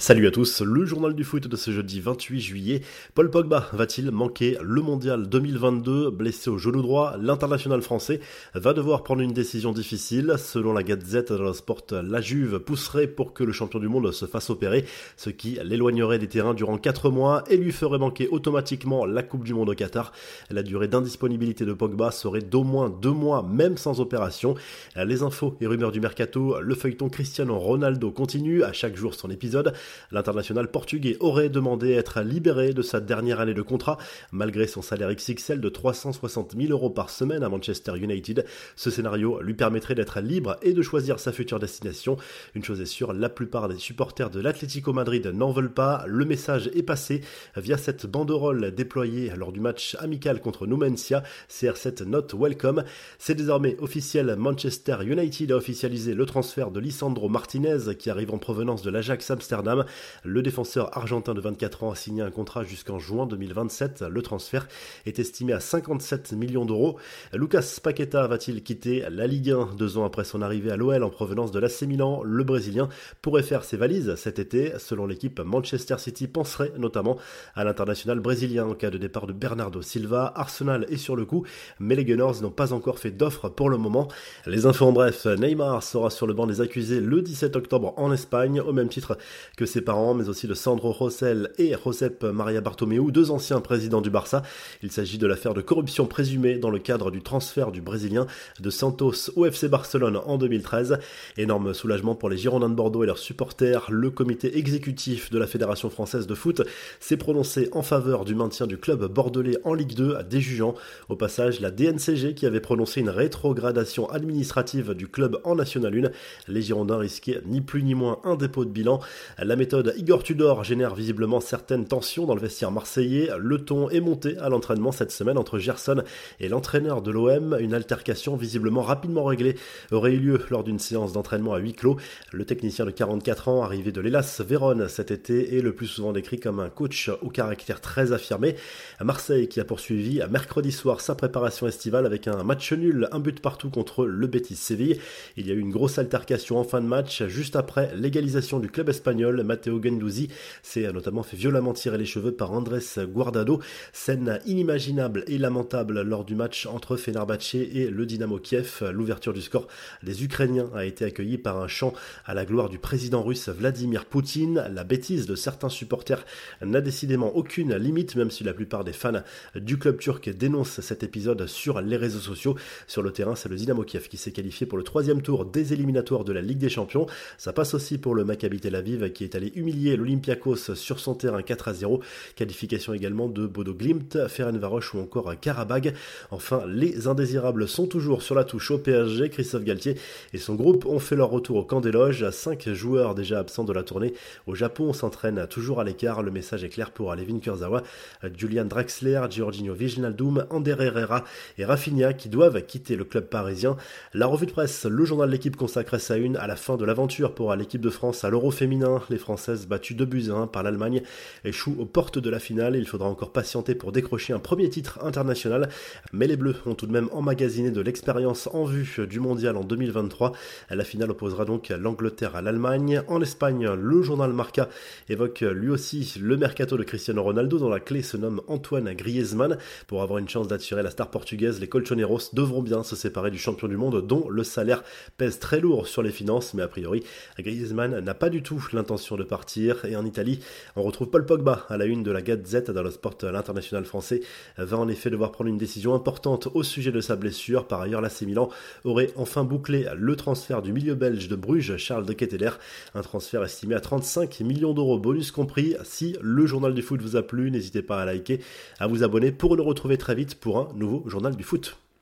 Salut à tous, le journal du foot de ce jeudi 28 juillet. Paul Pogba va-t-il manquer le mondial 2022 Blessé au genou droit, l'international français va devoir prendre une décision difficile. Selon la Gazette de Sport, la Juve pousserait pour que le champion du monde se fasse opérer, ce qui l'éloignerait des terrains durant 4 mois et lui ferait manquer automatiquement la Coupe du Monde au Qatar. La durée d'indisponibilité de Pogba serait d'au moins 2 mois, même sans opération. Les infos et rumeurs du mercato, le feuilleton Cristiano Ronaldo continue à chaque jour son épisode. L'international portugais aurait demandé à être libéré de sa dernière année de contrat, malgré son salaire XXL de 360 000 euros par semaine à Manchester United. Ce scénario lui permettrait d'être libre et de choisir sa future destination. Une chose est sûre, la plupart des supporters de l'Atlético Madrid n'en veulent pas. Le message est passé via cette banderole déployée lors du match amical contre Numancia, CR7 Not Welcome. C'est désormais officiel, Manchester United a officialisé le transfert de Lisandro Martinez qui arrive en provenance de l'Ajax Amsterdam. Le défenseur argentin de 24 ans a signé un contrat jusqu'en juin 2027. Le transfert est estimé à 57 millions d'euros. Lucas Paqueta va-t-il quitter la Ligue 1 deux ans après son arrivée à l'OL en provenance de l'AC Milan? Le Brésilien pourrait faire ses valises cet été. Selon l'équipe, Manchester City penserait notamment à l'international brésilien en cas de départ de Bernardo Silva. Arsenal est sur le coup, mais les Gunners n'ont pas encore fait d'offre pour le moment. Les infos en bref, Neymar sera sur le banc des accusés le 17 octobre en Espagne, au même titre que ses parents, mais aussi de Sandro Rossell et Josep Maria Bartomeu, deux anciens présidents du Barça. Il s'agit de l'affaire de corruption présumée dans le cadre du transfert du Brésilien de Santos au FC Barcelone en 2013. Énorme soulagement pour les Girondins de Bordeaux et leurs supporters. Le comité exécutif de la Fédération française de foot s'est prononcé en faveur du maintien du club bordelais en Ligue 2, déjugeant au passage la DNCG qui avait prononcé une rétrogradation administrative du club en National 1. Les Girondins risquaient ni plus ni moins un dépôt de bilan. La méthode Igor Tudor génère visiblement certaines tensions dans le vestiaire marseillais. Le ton est monté à l'entraînement cette semaine entre Gerson et l'entraîneur de l'OM. Une altercation visiblement rapidement réglée aurait eu lieu lors d'une séance d'entraînement à huis clos. Le technicien de 44 ans, arrivé de l'Hélas Vérone cet été, est le plus souvent décrit comme un coach au caractère très affirmé. Marseille qui a poursuivi à mercredi soir sa préparation estivale avec un match nul, un but partout contre le Betis Séville. Il y a eu une grosse altercation en fin de match juste après l'égalisation du club espagnol. Matteo Gendouzi s'est notamment fait violemment tirer les cheveux par Andrés Guardado. Scène inimaginable et lamentable lors du match entre Fenerbahce et le Dynamo Kiev. L'ouverture du score des Ukrainiens a été accueillie par un chant à la gloire du président russe Vladimir Poutine. La bêtise de certains supporters n'a décidément aucune limite, même si la plupart des fans du club turc dénoncent cet épisode sur les réseaux sociaux. Sur le terrain, c'est le Dynamo Kiev qui s'est qualifié pour le troisième tour des éliminatoires de la Ligue des Champions. Ça passe aussi pour le Maccabi Tel Aviv qui est allé humilier l'Olympiakos sur son terrain 4 à 0. Qualification également de Bodo Glimt, Ferencvaros ou encore Karabag. Enfin, les indésirables sont toujours sur la touche au PSG. Christophe Galtier et son groupe ont fait leur retour au camp des loges. Cinq joueurs déjà absents de la tournée au Japon s'entraînent toujours à l'écart. Le message est clair pour Alevin Kurzawa, Julian Draxler, Giorgino Viginaldum, Ander Herrera et Rafinha qui doivent quitter le club parisien. La revue de presse, le journal de l'équipe consacre sa une à la fin de l'aventure pour l'équipe de France à l'Euro féminin. Les Françaises battu 2 buts 1 par l'Allemagne, échoue aux portes de la finale. Il faudra encore patienter pour décrocher un premier titre international, mais les Bleus ont tout de même emmagasiné de l'expérience en vue du mondial en 2023. La finale opposera donc l'Angleterre à l'Allemagne. En Espagne, le journal Marca évoque lui aussi le mercato de Cristiano Ronaldo, dont la clé se nomme Antoine Griezmann. Pour avoir une chance d'attirer la star portugaise, les Colchoneros devront bien se séparer du champion du monde, dont le salaire pèse très lourd sur les finances, mais a priori, Griezmann n'a pas du tout de partir et en Italie, on retrouve Paul Pogba à la une de la Gazette dans le sport. L'international français va en effet devoir prendre une décision importante au sujet de sa blessure. Par ailleurs, l'AC Milan aurait enfin bouclé le transfert du milieu belge de Bruges, Charles de Ketteler. Un transfert estimé à 35 millions d'euros, bonus compris. Si le journal du foot vous a plu, n'hésitez pas à liker, à vous abonner pour le retrouver très vite pour un nouveau journal du foot.